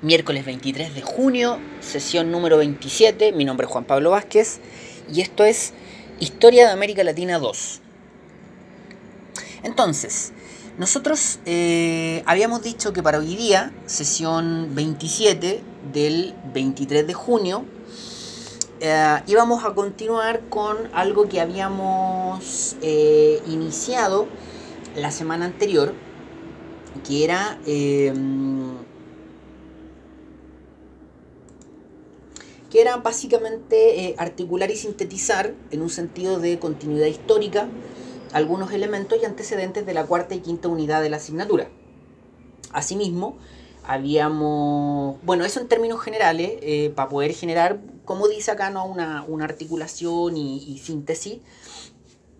miércoles 23 de junio, sesión número 27. Mi nombre es Juan Pablo Vázquez y esto es Historia de América Latina 2. Entonces, nosotros eh, habíamos dicho que para hoy día, sesión 27 del 23 de junio, eh, íbamos a continuar con algo que habíamos eh, iniciado la semana anterior, que era que era básicamente eh, articular y sintetizar en un sentido de continuidad histórica algunos elementos y antecedentes de la cuarta y quinta unidad de la asignatura. Asimismo, habíamos, bueno, eso en términos generales, eh, para poder generar, como dice acá, ¿no? una, articulación y, y, síntesis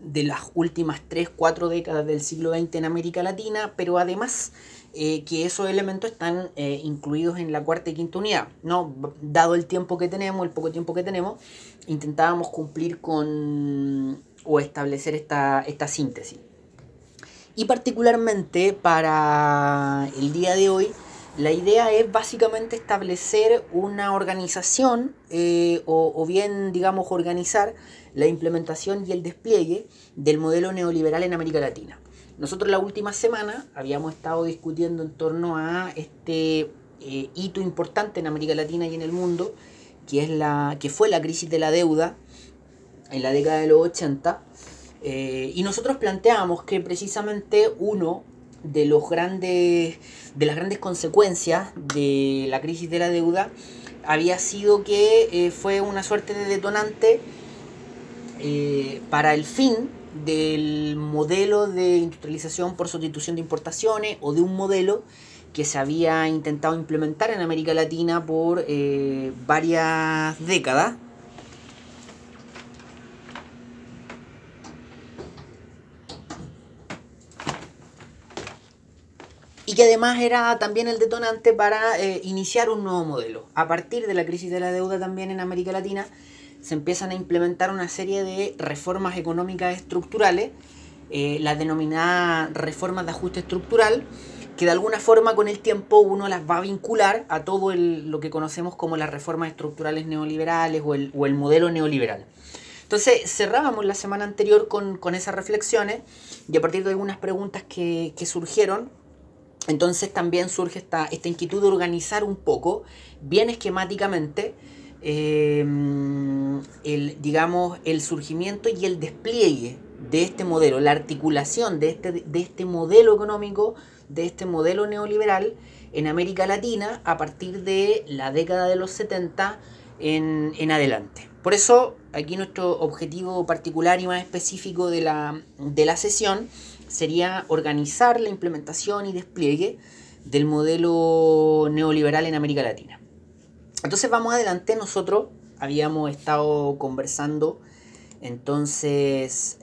de las últimas 3, 4 décadas del siglo XX en América Latina, pero además eh, que esos elementos están eh, incluidos en la cuarta y quinta unidad. ¿no? Dado el tiempo que tenemos, el poco tiempo que tenemos, intentábamos cumplir con o establecer esta, esta síntesis. Y particularmente para el día de hoy, la idea es básicamente establecer una organización eh, o, o, bien, digamos, organizar la implementación y el despliegue del modelo neoliberal en América Latina. Nosotros la última semana habíamos estado discutiendo en torno a este eh, hito importante en América Latina y en el mundo, que, es la, que fue la crisis de la deuda en la década de los 80. Eh, y nosotros planteamos que precisamente uno de los grandes de las grandes consecuencias de la crisis de la deuda había sido que eh, fue una suerte de detonante para el fin del modelo de industrialización por sustitución de importaciones o de un modelo que se había intentado implementar en América Latina por eh, varias décadas. Y que además era también el detonante para eh, iniciar un nuevo modelo. A partir de la crisis de la deuda también en América Latina, se empiezan a implementar una serie de reformas económicas estructurales, eh, las denominadas reformas de ajuste estructural, que de alguna forma con el tiempo uno las va a vincular a todo lo que conocemos como las reformas estructurales neoliberales o el, modelo neoliberal. Entonces cerrábamos la semana anterior con, esas reflexiones y a partir de algunas preguntas que, surgieron, entonces también surge esta, esta inquietud de organizar un poco, bien esquemáticamente, Em, el, digamos, el surgimiento y el despliegue de este modelo, la articulación de este, de este modelo económico, de este modelo neoliberal en América Latina a partir de la década de los 70 en, en adelante. Por eso, aquí nuestro objetivo particular y más específico de la, de la sesión sería organizar la implementación y despliegue del modelo neoliberal en América Latina. Entonces vamos adelante, nosotros habíamos estado conversando entonces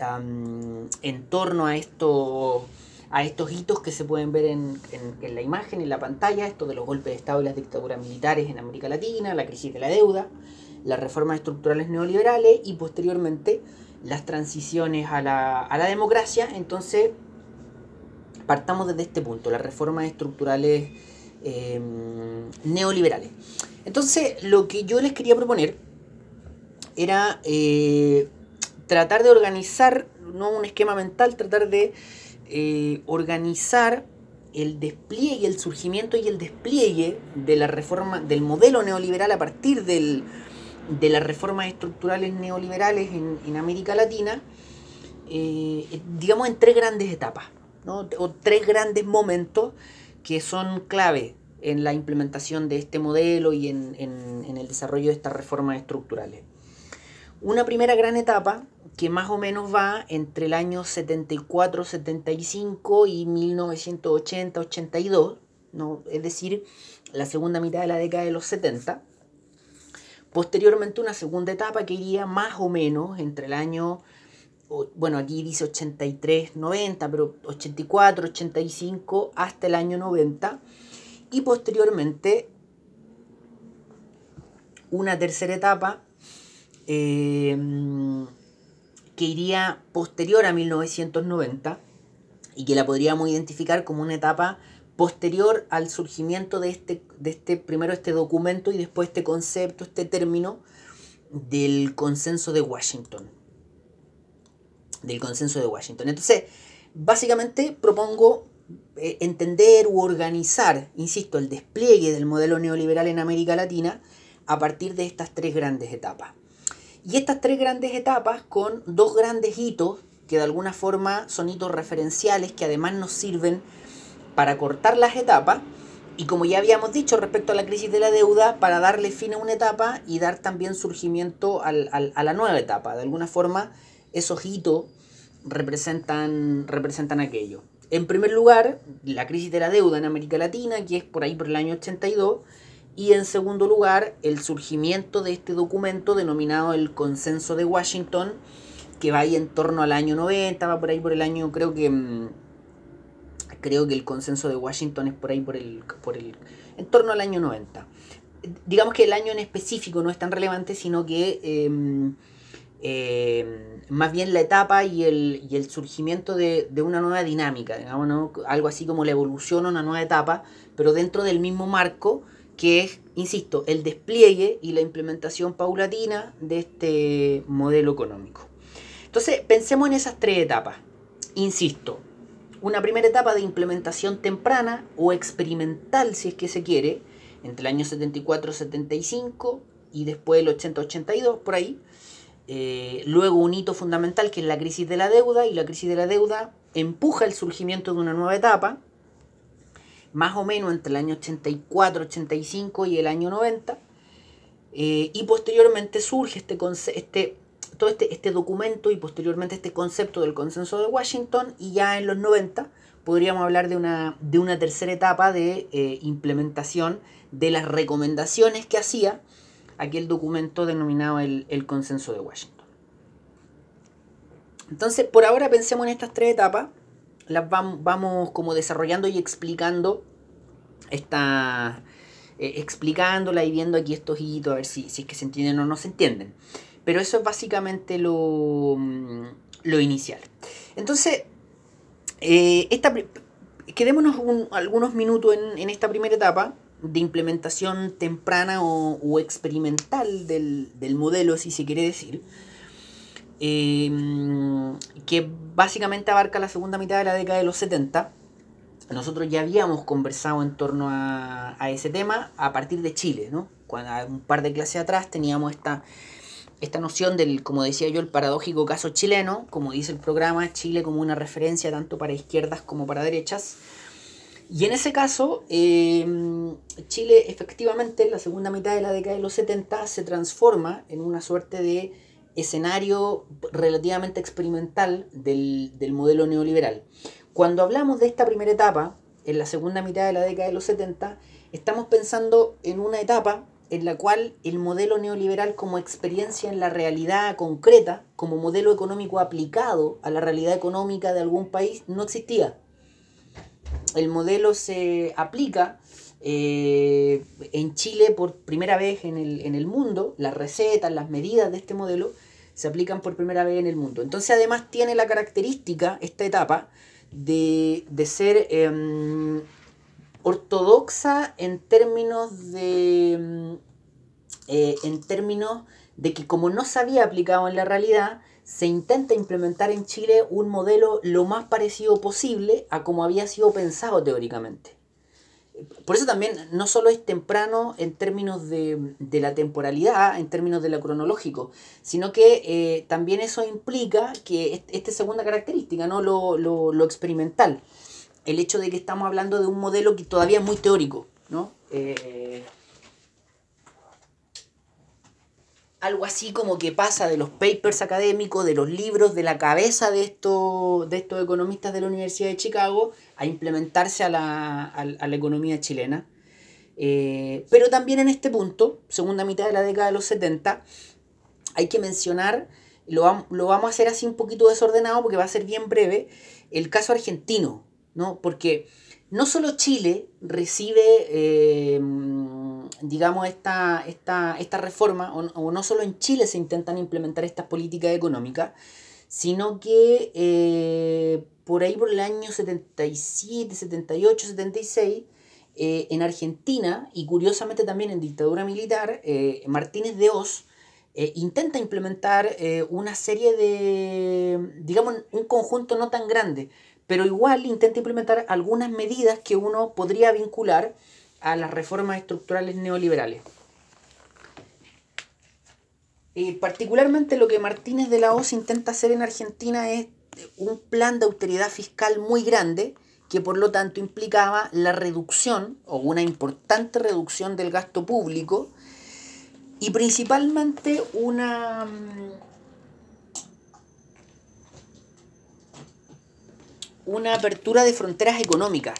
en torno a esto a estos hitos que se pueden ver en, la imagen, en la pantalla, esto de los golpes de Estado y las dictaduras militares en América Latina, la crisis de la deuda, las reformas estructurales neoliberales y posteriormente las transiciones a la, a la democracia. Entonces, partamos desde este punto, las reformas estructurales em, neoliberales. Entonces, lo que yo les quería proponer era eh, tratar de organizar, no un esquema mental, tratar de eh, organizar el despliegue, el surgimiento y el despliegue de la reforma, del modelo neoliberal a partir de las reformas estructurales neoliberales en, América Latina, eh, digamos en tres grandes etapas, o tres grandes momentos que son clave en la implementación de este modelo y en, el desarrollo de estas reformas estructurales. Una primera gran etapa que más o menos va entre el año 74-75 y 1980-82, ¿no? es decir, la segunda mitad de la década de los 70. Posteriormente una segunda etapa que iría más o menos entre el año, bueno, aquí dice 83-90, pero 84-85 hasta el año 90 y posteriormente una tercera etapa eh, que iría posterior a 1990 y que la podríamos identificar como una etapa posterior al surgimiento de este, de este, primero este documento y después este concepto, este término del consenso de Washington. Del consenso de Washington. Entonces, básicamente propongo entender u organizar, insisto, el despliegue del modelo neoliberal en América Latina a partir de estas tres grandes etapas. Y estas tres grandes etapas con dos grandes hitos que de alguna forma son hitos referenciales que además nos sirven para cortar las etapas y como ya habíamos dicho respecto a la crisis de la deuda, para darle fin a una etapa y dar también surgimiento a la nueva etapa. De alguna forma, esos hitos representan, representan aquello. En primer lugar, la crisis de la deuda en América Latina, que es por ahí por el año 82, y en segundo lugar, el surgimiento de este documento denominado el Consenso de Washington, que va ahí en torno al año 90, va por ahí por el año, creo que mm, creo que el consenso de Washington es por ahí por el, por el en torno al año 90. Digamos que el año en específico no es tan relevante, sino que em, em, más bien la etapa y el, surgimiento de, una nueva dinámica, digamos, algo así como la evolución a una nueva etapa, pero dentro del mismo marco que es, insisto, el despliegue y la implementación paulatina de este modelo económico. Entonces, pensemos en esas tres etapas. Insisto, una primera etapa de implementación temprana o experimental, si es que se quiere, entre el año 74-75 y después el 80-82, por ahí. Eh, luego un hito fundamental que es la crisis de la deuda y la crisis de la deuda empuja el surgimiento de una nueva etapa, más o menos entre el año 84-85 y el año 90. Eh, y posteriormente surge este, este todo este, este documento y posteriormente este concepto del consenso de Washington y ya en los 90 podríamos hablar de una, de una tercera etapa de eh, implementación de las recomendaciones que hacía aquel documento denominado el, consenso de Washington. Entonces, por ahora pensemos en estas tres etapas, las vamos, como desarrollando y explicando esta, eh, explicándola y viendo aquí estos hitos, a ver si, si es que se entienden o no se entienden. Pero eso es básicamente lo, mm, lo inicial. Entonces, eh, esta, quedémonos algunos minutos en, esta primera etapa de implementación temprana o, experimental del, modelo, si se quiere decir, eh, que básicamente abarca la segunda mitad de la década de los 70. Nosotros ya habíamos conversado en torno a, a ese tema a partir de Chile, ¿no? Cuando un par de clases atrás teníamos esta esta noción del, como decía yo, el paradójico caso chileno, como dice el programa, Chile como una referencia tanto para izquierdas como para derechas. Y en ese caso, em, Chile efectivamente en la segunda mitad de la década de los 70 se transforma en una suerte de escenario relativamente experimental del, del modelo neoliberal. Cuando hablamos de esta primera etapa, en la segunda mitad de la década de los 70, estamos pensando en una etapa en la cual el modelo neoliberal como experiencia en la realidad concreta, como modelo económico aplicado a la realidad económica de algún país, no existía. El modelo se aplica eh, en Chile por primera vez en el, mundo, las recetas, las medidas de este modelo se aplican por primera vez en el mundo. Entonces además tiene la característica, esta etapa, de, ser em, ortodoxa en términos de mm, eh, en términos de que como no se había aplicado en la realidad, se intenta implementar en Chile un modelo lo más parecido posible a como había sido pensado teóricamente. Por eso también no solo es temprano en términos de, la temporalidad, en términos de lo cronológico, sino que eh, también eso implica que esta segunda característica, ¿no? lo, lo experimental el hecho de que estamos hablando de un modelo que todavía es muy teórico, ¿no? Eh, algo así como que pasa de los papers académicos, de los libros, de la cabeza de estos, de estos economistas de la Universidad de Chicago, a implementarse a la, economía chilena. Eh, pero también en este punto, segunda mitad de la década de los 70, hay que mencionar, lo, lo vamos a hacer así un poquito desordenado porque va a ser bien breve, el caso argentino, ¿no? Porque no solo Chile recibe, eh, digamos, esta, esta, esta reforma, o, no solo en Chile se intentan implementar estas políticas económicas, sino que eh, por ahí por el año 77, 78, 76, en Argentina y curiosamente también en dictadura militar, eh, Martínez de Oz eh, intenta implementar una serie de, digamos, un conjunto no tan grande, pero igual intenta implementar algunas medidas que uno podría vincular a las reformas estructurales neoliberales. Eh, particularmente lo que Martínez de la Hoz intenta hacer en Argentina es un plan de austeridad fiscal muy grande que por lo tanto implicaba la reducción o una importante reducción del gasto público y principalmente una mm, una apertura de fronteras económicas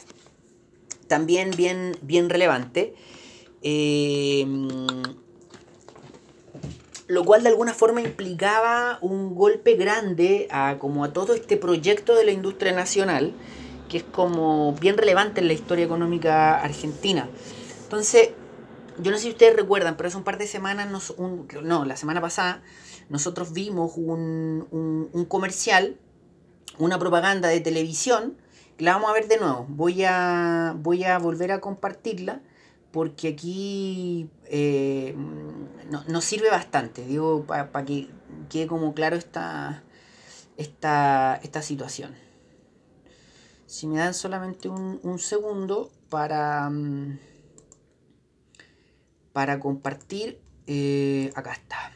también bien, bien relevante eh, lo cual de alguna forma implicaba un golpe grande a, como a todo este proyecto de la industria nacional, que es como bien relevante en la historia económica argentina. Entonces, yo no sé si ustedes recuerdan, pero hace un par de semanas, nos, no, la semana pasada, nosotros vimos un, un, comercial, una propaganda de televisión, la vamos a ver de nuevo. Voy a, voy a volver a compartirla porque aquí eh, nos sirve bastante, digo, para que quede como claro esta, esta, esta situación. Si me dan solamente un, segundo para, mm, para compartir, eh, acá está.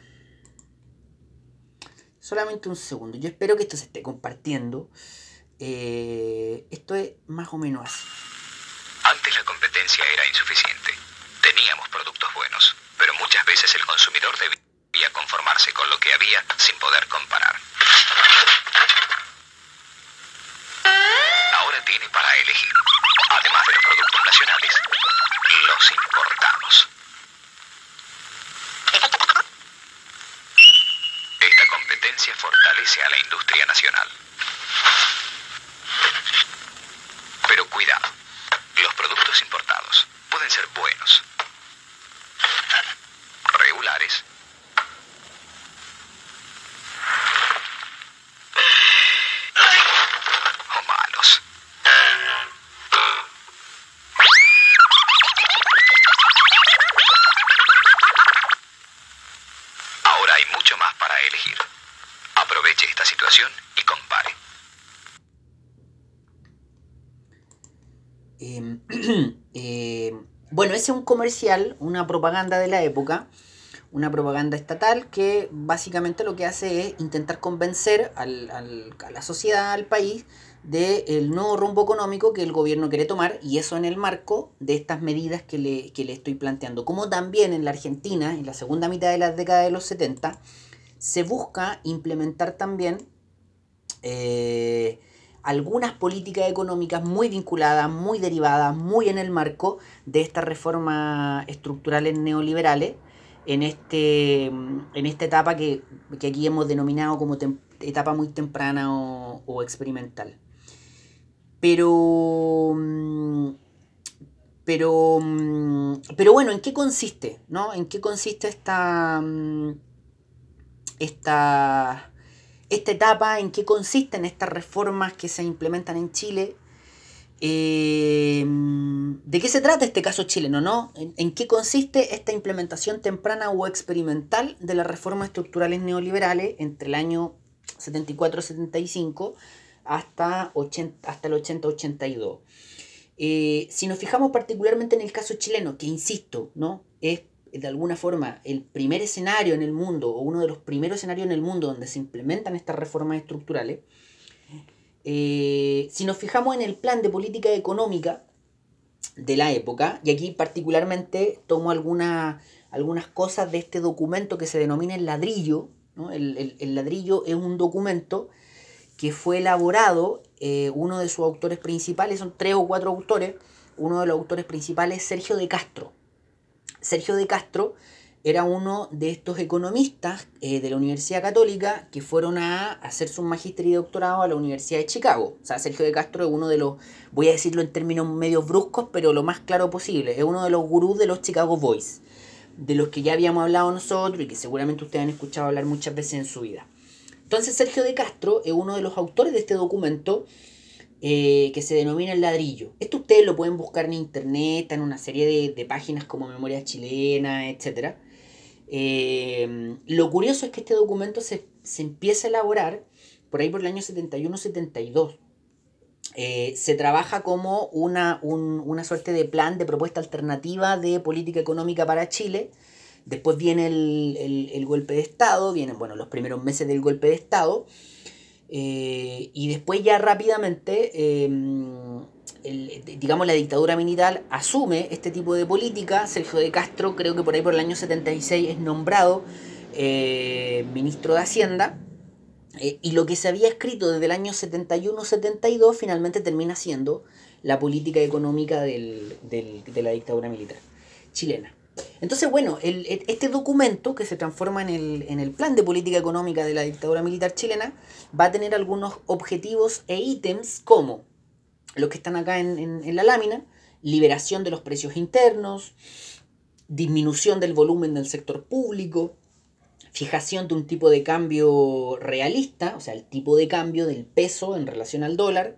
Solamente un segundo. Yo espero que esto se esté compartiendo. Eh, esto es más o menos así. Antes la competencia era insuficiente. Teníamos productos buenos, pero muchas veces el consumidor debía conformarse con lo que había sin poder comparar. Ahora tiene para elegir, además de los productos nacionales, los importados. Esta competencia fortalece a la industria nacional. Cuidado, los productos importados pueden ser buenos, regulares o malos. Ahora hay mucho más para elegir. Aproveche esta situación y compare. Em, eh, un comercial, una propaganda de la época, una propaganda estatal que básicamente lo que hace es intentar convencer a la sociedad, al país, del nuevo rumbo económico que el gobierno quiere tomar y eso en el marco de estas medidas que le, que le estoy planteando. Como también en la Argentina, en la segunda mitad de la década de los 70, se busca implementar también eh, algunas políticas económicas muy vinculadas, muy derivadas, muy en el marco de estas reformas estructurales neoliberales en, este, en esta etapa que, aquí hemos denominado como etapa muy temprana o, experimental. Pero, pero, pero bueno, ¿en qué consiste? ¿no? ¿En qué consiste esta, esta esta etapa, en qué consisten estas reformas que se implementan en Chile, eh, de qué se trata este caso chileno, ¿no? ¿En, qué consiste esta implementación temprana o experimental de las reformas estructurales neoliberales entre el año 74-75 hasta, hasta el 80-82. Eh, si nos fijamos particularmente en el caso chileno, que insisto, ¿no? Es de alguna forma el primer escenario en el mundo o uno de los primeros escenarios en el mundo donde se implementan estas reformas estructurales, eh, si nos fijamos en el plan de política económica de la época, y aquí particularmente tomo algunas cosas de este documento que se denomina el ladrillo, el, ladrillo es un documento que fue elaborado, eh, uno de sus autores principales, son tres o cuatro autores, uno de los autores principales es Sergio de Castro. Sergio de Castro era uno de estos economistas eh, de la Universidad Católica que fueron a hacer su magíster y doctorado a la Universidad de Chicago. O sea, Sergio de Castro es uno de los, voy a decirlo en términos medio bruscos, pero lo más claro posible, es uno de los gurús de los Chicago Boys, de los que ya habíamos hablado nosotros y que seguramente ustedes han escuchado hablar muchas veces en su vida. Entonces Sergio de Castro es uno de los autores de este documento eh, que se denomina El Ladrillo. Esto ustedes lo pueden buscar en internet, en una serie de, páginas como Memoria Chilena, etc. Eh, lo curioso es que este documento se, empieza a elaborar por ahí por el año 71-72. Eh, se trabaja como una, una suerte de plan de propuesta alternativa de política económica para Chile Después viene el, golpe de Estado, vienen bueno, los primeros meses del golpe de Estado. Eh, y después ya rápidamente, em, digamos, la dictadura militar asume este tipo de política. Sergio de Castro, creo que por ahí por el año 76, es nombrado eh, ministro de Hacienda. Eh, y lo que se había escrito desde el año 71-72 finalmente termina siendo la política económica de la dictadura militar chilena. Entonces, bueno, este documento que se transforma en el, plan de política económica de la dictadura militar chilena va a tener algunos objetivos e ítems como los que están acá en, la lámina, liberación de los precios internos, disminución del volumen del sector público, fijación de un tipo de cambio realista, o sea, el tipo de cambio del peso en relación al dólar,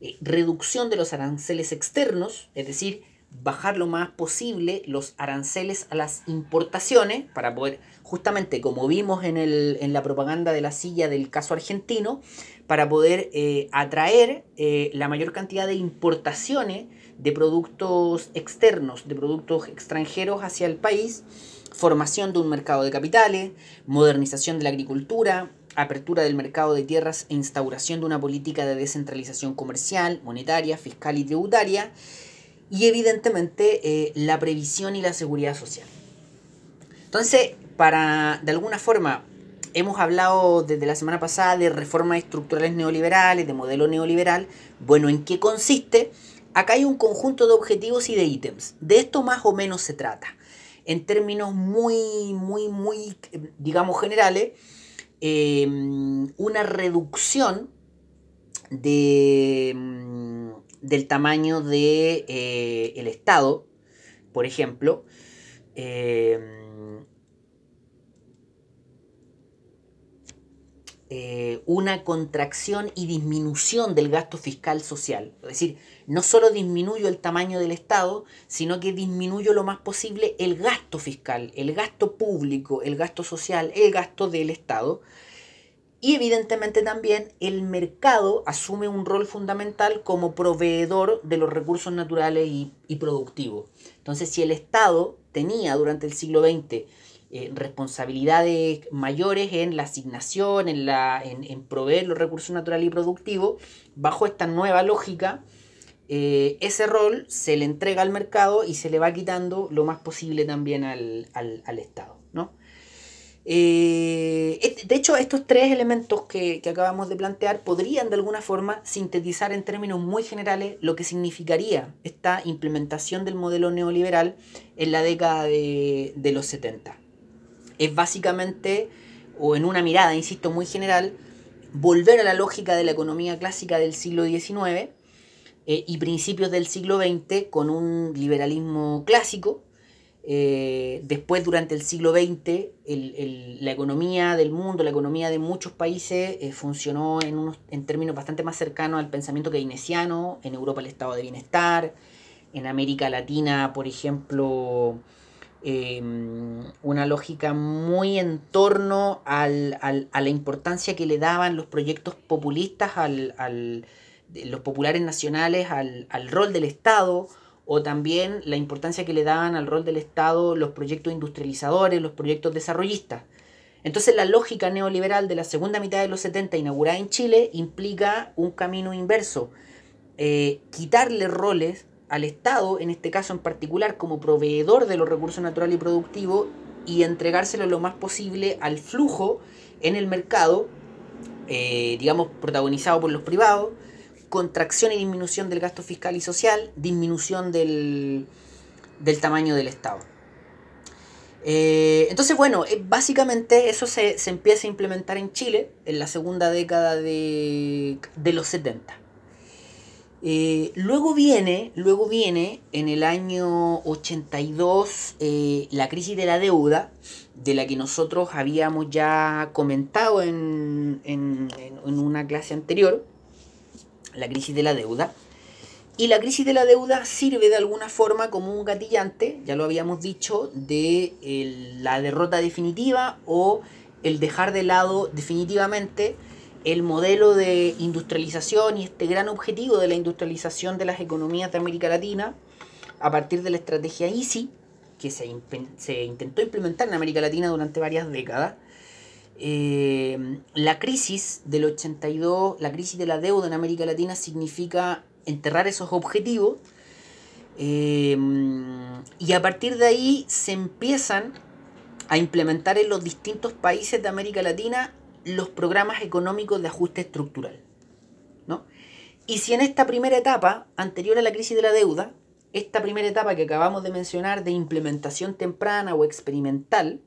eh, reducción de los aranceles externos, es decir, bajar lo más posible los aranceles a las importaciones para poder, justamente como vimos en, el, en la propaganda de la silla del caso argentino, para poder eh, atraer eh, la mayor cantidad de importaciones de productos externos, de productos extranjeros hacia el país, formación de un mercado de capitales, modernización de la agricultura, apertura del mercado de tierras e instauración de una política de descentralización comercial, monetaria, fiscal y tributaria, y evidentemente eh, la previsión y la seguridad social. Entonces, para, de alguna forma, hemos hablado desde la semana pasada de reformas estructurales neoliberales, de modelo neoliberal. Bueno, ¿en qué consiste? Acá hay un conjunto de objetivos y de ítems. De esto más o menos se trata. En términos muy, muy, muy, digamos, generales, eh, una reducción de del tamaño de eh, el Estado, por ejemplo, em, eh, una contracción y disminución del gasto fiscal social. Es decir, no solo disminuyo el tamaño del Estado, sino que disminuyo lo más posible el gasto fiscal, el gasto público, el gasto social, el gasto del Estado y evidentemente también el mercado asume un rol fundamental como proveedor de los recursos naturales y, productivos. Entonces, si el Estado tenía durante el siglo XX eh, responsabilidades mayores en la asignación, en, la, en, proveer los recursos naturales y productivos, bajo esta nueva lógica, eh, ese rol se le entrega al mercado y se le va quitando lo más posible también al, al Estado. Eh, de hecho, estos tres elementos que, acabamos de plantear podrían de alguna forma sintetizar en términos muy generales lo que significaría esta implementación del modelo neoliberal en la década de, los 70. Es básicamente, o en una mirada, insisto, muy general, volver a la lógica de la economía clásica del siglo XIX eh, y principios del siglo XX con un liberalismo clásico, eh, después, durante el siglo XX, la economía del mundo, la economía de muchos países eh, funcionó en, unos, en términos bastante más cercanos al pensamiento keynesiano, en Europa el estado de bienestar, en América Latina, por ejemplo, em, una lógica muy en torno a la importancia que le daban los proyectos populistas, al, los populares nacionales, al, al rol del Estado, o también la importancia que le daban al rol del Estado los proyectos industrializadores, los proyectos desarrollistas. Entonces la lógica neoliberal de la segunda mitad de los 70 inaugurada en Chile implica un camino inverso, eh, quitarle roles al Estado, en este caso en particular como proveedor de los recursos naturales y productivos, y entregárselo lo más posible al flujo en el mercado, eh, digamos, protagonizado por los privados, contracción y disminución del gasto fiscal y social, disminución del, tamaño del Estado. Eh, entonces, bueno, eh, básicamente eso se, empieza a implementar en Chile en la segunda década de, los 70. Eh, luego viene, luego viene en el año 82 eh, la crisis de la deuda, de la que nosotros habíamos ya comentado en, en, en una clase anterior, la crisis de la deuda. Y la crisis de la deuda sirve de alguna forma como un gatillante, ya lo habíamos dicho, de la derrota definitiva o el dejar de lado definitivamente el modelo de industrialización y este gran objetivo de la industrialización de las economías de América Latina a partir de la estrategia EASY, que se, se intentó implementar en América Latina durante varias décadas. Eh, la crisis del 82, la crisis de la deuda en América Latina significa enterrar esos objetivos eh, y a partir de ahí se empiezan a implementar en los distintos países de América Latina los programas económicos de ajuste estructural. ¿no? Y si en esta primera etapa, anterior a la crisis de la deuda, esta primera etapa que acabamos de mencionar de implementación temprana o experimental,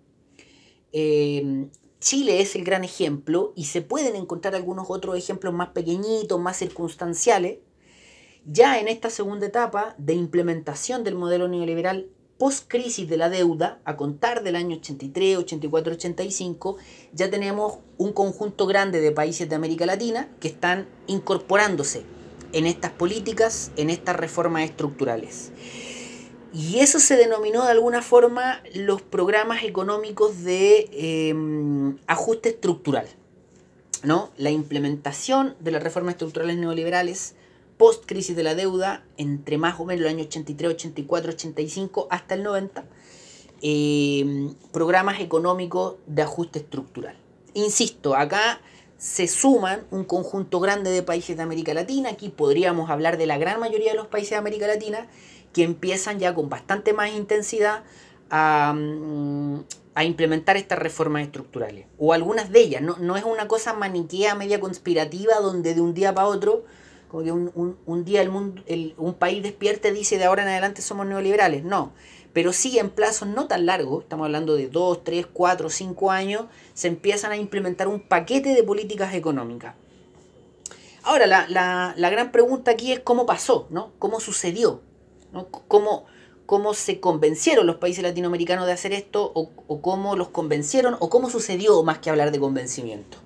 eh, Chile es el gran ejemplo y se pueden encontrar algunos otros ejemplos más pequeñitos, más circunstanciales, ya en esta segunda etapa de implementación del modelo neoliberal post-crisis de la deuda, a contar del año 83, 84, 85, ya tenemos un conjunto grande de países de América Latina que están incorporándose en estas políticas, en estas reformas estructurales. Y eso se denominó de alguna forma los programas económicos de em, ajuste estructural. ¿no? La implementación de las reformas estructurales neoliberales post crisis de la deuda, entre más o menos el año 83, 84, 85 hasta el 90, eh, programas económicos de ajuste estructural. Insisto, acá se suman un conjunto grande de países de América Latina, aquí podríamos hablar de la gran mayoría de los países de América Latina, que empiezan ya con bastante más intensidad a, mm, a implementar estas reformas estructurales, o algunas de ellas, no, no es una cosa maniquea media conspirativa donde de un día para otro como que un, día el mundo, un país despierte y dice de ahora en adelante somos neoliberales. No, pero sí en plazos no tan largos, estamos hablando de 2, 3, 4, 5 años, se empiezan a implementar un paquete de políticas económicas. Ahora, la, gran pregunta aquí es cómo pasó, ¿no? ¿Cómo sucedió? ¿No? ¿Cómo, ¿Cómo se convencieron los países latinoamericanos de hacer esto? O, cómo los convencieron? ¿O cómo sucedió más que hablar de convencimiento?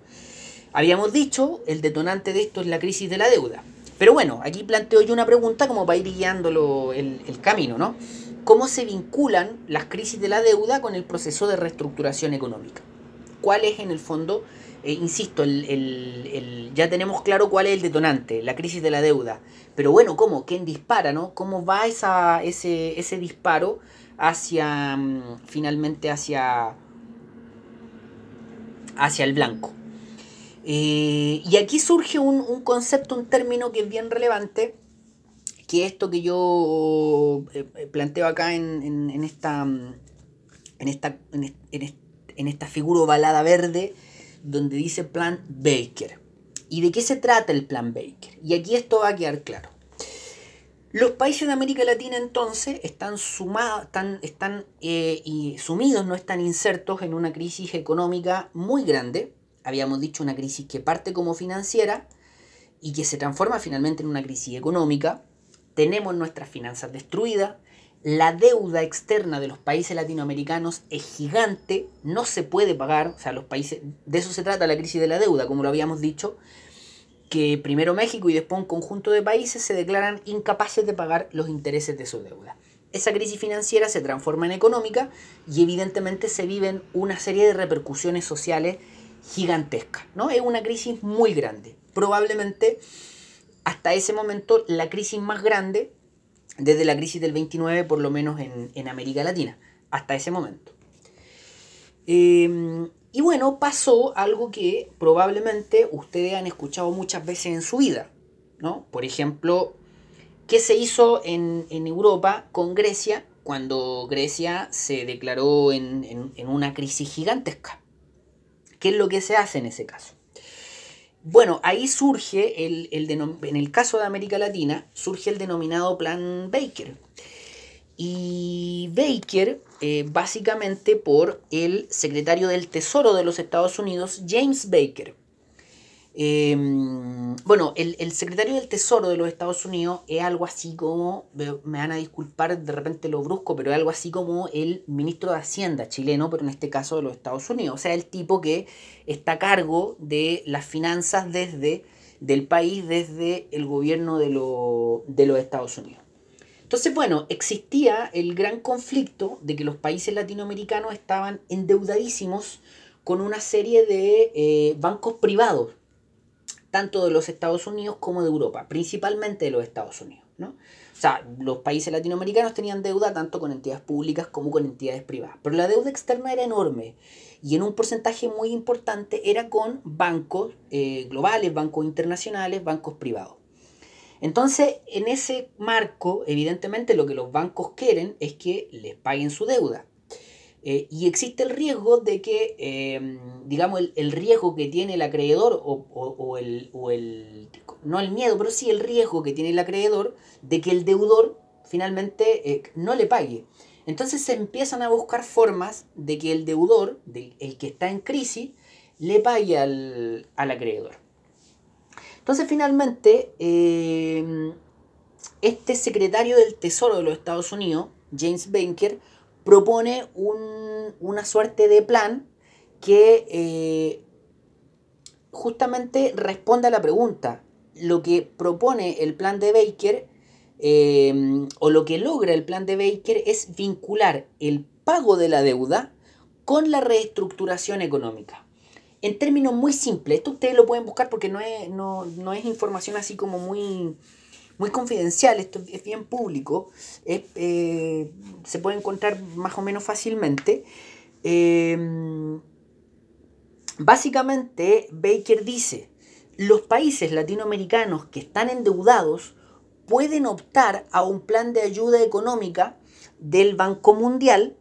Habíamos dicho, el detonante de esto es la crisis de la deuda. Pero bueno, aquí planteo yo una pregunta como para ir guiándolo el, el camino, ¿no? ¿Cómo se vinculan las crisis de la deuda con el proceso de reestructuración económica? ¿Cuál es en el fondo, eh, insisto, ya tenemos claro cuál es el detonante, la crisis de la deuda, pero bueno, ¿cómo? ¿Quién dispara, no? ¿Cómo va ese, disparo hacia, mm, finalmente hacia, hacia el blanco? Eh, y aquí surge un, concepto, un término que es bien relevante, que esto que yo eh, planteo acá en, esta, en, esta, en, esta figura ovalada verde, donde dice plan Baker. ¿Y de qué se trata el plan Baker? Y aquí esto va a quedar claro. Los países de América Latina entonces están sumados, están, están y sumidos, no están insertos en una crisis económica muy grande, habíamos dicho, una crisis que parte como financiera y que se transforma finalmente en una crisis económica. Tenemos nuestras finanzas destruidas, la deuda externa de los países latinoamericanos es gigante, no se puede pagar, o sea, los países, de eso se trata la crisis de la deuda, como lo habíamos dicho, que primero México y después un conjunto de países se declaran incapaces de pagar los intereses de su deuda. Esa crisis financiera se transforma en económica y evidentemente se viven una serie de repercusiones sociales gigantesca, ¿no? Es una crisis muy grande. Probablemente hasta ese momento la crisis más grande desde la crisis del 29, por lo menos en, América Latina, hasta ese momento. Em, y bueno, pasó algo que probablemente ustedes han escuchado muchas veces en su vida, ¿no? Por ejemplo, ¿qué se hizo en, Europa con Grecia cuando Grecia se declaró en una crisis gigantesca? ¿Qué es lo que se hace en ese caso? Bueno, ahí surge, el, en el caso de América Latina, surge el denominado Plan Baker. Y Baker, eh, básicamente por el secretario del Tesoro de los Estados Unidos, James Baker. Em, bueno, el, el, secretario del Tesoro de los Estados Unidos es algo así como, me van a disculpar de repente lo brusco, pero es algo así como el ministro de Hacienda chileno, pero en este caso de los Estados Unidos. O sea, el tipo que está a cargo de las finanzas desde del país desde el gobierno de, de los Estados Unidos. Entonces, bueno, existía el gran conflicto de que los países latinoamericanos estaban endeudadísimos con una serie de eh, bancos privados tanto de los Estados Unidos como de Europa, principalmente de los Estados Unidos. ¿no? O sea, los países latinoamericanos tenían deuda tanto con entidades públicas como con entidades privadas, pero la deuda externa era enorme y en un porcentaje muy importante era con bancos eh, globales, bancos internacionales, bancos privados. Entonces, en ese marco, evidentemente lo que los bancos quieren es que les paguen su deuda. Eh, y existe el riesgo de que, em, digamos, el, riesgo que tiene el acreedor, o, el, no el miedo, pero sí el riesgo que tiene el acreedor de que el deudor finalmente eh, no le pague. Entonces se empiezan a buscar formas de que el deudor, el que está en crisis, le pague al, al acreedor. Entonces finalmente, em, este secretario del Tesoro de los Estados Unidos, James Banker, propone una suerte de plan que eh, justamente responde a la pregunta. Lo que propone el plan de Baker eh, o lo que logra el plan de Baker es vincular el pago de la deuda con la reestructuración económica. En términos muy simples, esto ustedes lo pueden buscar porque no es, no es información así como muy, muy confidencial, esto es bien público, eh, se puede encontrar más o menos fácilmente. Em, básicamente, Baker dice, los países latinoamericanos que están endeudados pueden optar a un plan de ayuda económica del Banco Mundial,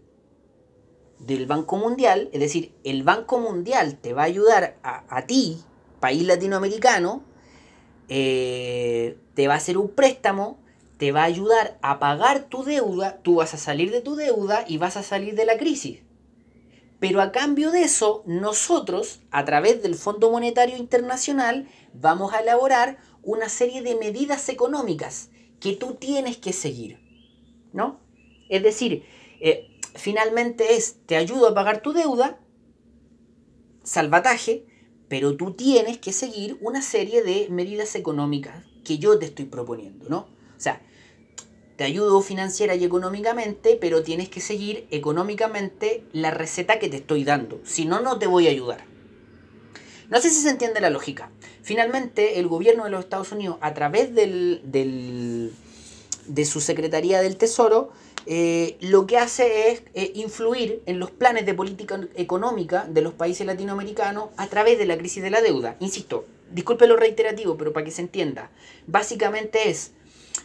del Banco Mundial, es decir, el Banco Mundial te va a ayudar a, a ti, país latinoamericano, eh, te va a hacer un préstamo, te va a ayudar a pagar tu deuda, tú vas a salir de tu deuda y vas a salir de la crisis. Pero a cambio de eso, nosotros, a través del Fondo Monetario Internacional, vamos a elaborar una serie de medidas económicas que tú tienes que seguir. ¿No? Es decir, eh, finalmente es, te ayudo a pagar tu deuda, salvataje, pero tú tienes que seguir una serie de medidas económicas que yo te estoy proponiendo, ¿no? O sea, te ayudo financiera y económicamente, pero tienes que seguir económicamente la receta que te estoy dando. Si no, no te voy a ayudar. No sé si se entiende la lógica. Finalmente, el gobierno de los Estados Unidos, a través del, del, de su Secretaría del Tesoro, eh, lo que hace es eh, influir en los planes de política económica de los países latinoamericanos a través de la crisis de la deuda. Insisto, disculpe lo reiterativo, pero para que se entienda, básicamente es,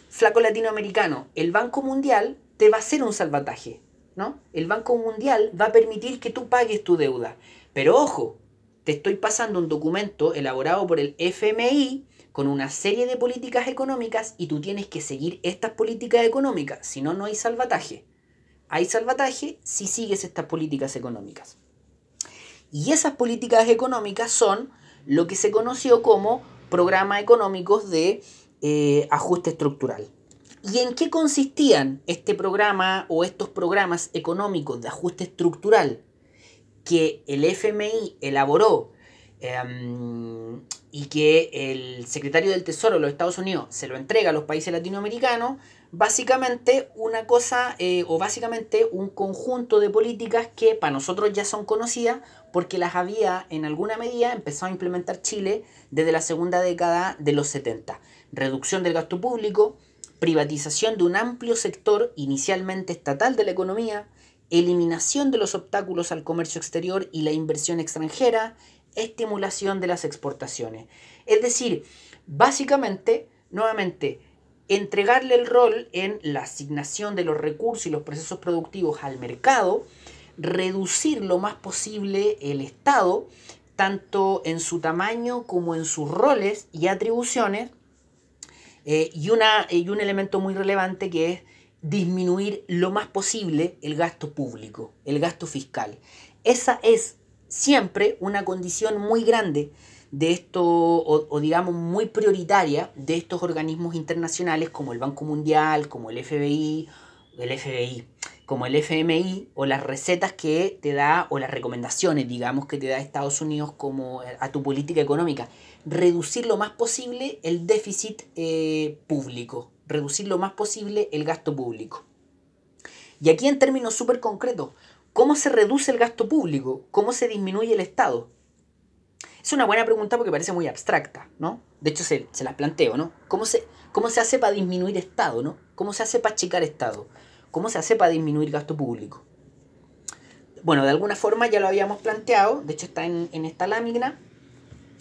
flaco latinoamericano, el Banco Mundial te va a hacer un salvataje, ¿no? El Banco Mundial va a permitir que tú pagues tu deuda. Pero ojo, te estoy pasando un documento elaborado por el FMI con una serie de políticas económicas y tú tienes que seguir estas políticas económicas, si no, no hay salvataje. Hay salvataje si sigues estas políticas económicas. Y esas políticas económicas son lo que se conoció como programas económicos de eh, ajuste estructural. ¿Y en qué consistían este programa o estos programas económicos de ajuste estructural que el FMI elaboró em, y que el secretario del Tesoro de los Estados Unidos se lo entrega a los países latinoamericanos, básicamente una cosa eh, o básicamente un conjunto de políticas que para nosotros ya son conocidas porque las había en alguna medida empezado a implementar Chile desde la segunda década de los 70. Reducción del gasto público, privatización de un amplio sector inicialmente estatal de la economía, eliminación de los obstáculos al comercio exterior y la inversión extranjera, estimulación de las exportaciones. Es decir, básicamente, nuevamente, entregarle el rol en la asignación de los recursos y los procesos productivos al mercado, reducir lo más posible el Estado, tanto en su tamaño como en sus roles y atribuciones, eh, y, una, y un elemento muy relevante que es disminuir lo más posible el gasto público, el gasto fiscal. Esa es siempre una condición muy grande de esto, o, digamos muy prioritaria de estos organismos internacionales como el Banco Mundial, como el FBI, el FBI, como el FMI, o las recetas que te da, o las recomendaciones, digamos, que te da Estados Unidos como a tu política económica. Reducir lo más posible el déficit eh, público, reducir lo más posible el gasto público. Y aquí en términos súper concretos, ¿cómo se reduce el gasto público? ¿Cómo se disminuye el Estado? Es una buena pregunta porque parece muy abstracta, ¿no? De hecho, se, se las planteo, ¿no? ¿Cómo se, ¿Cómo se hace para disminuir Estado, ¿no? ¿Cómo se hace para achicar Estado? ¿Cómo se hace para disminuir gasto público? Bueno, de alguna forma ya lo habíamos planteado, de hecho está en, esta lámina.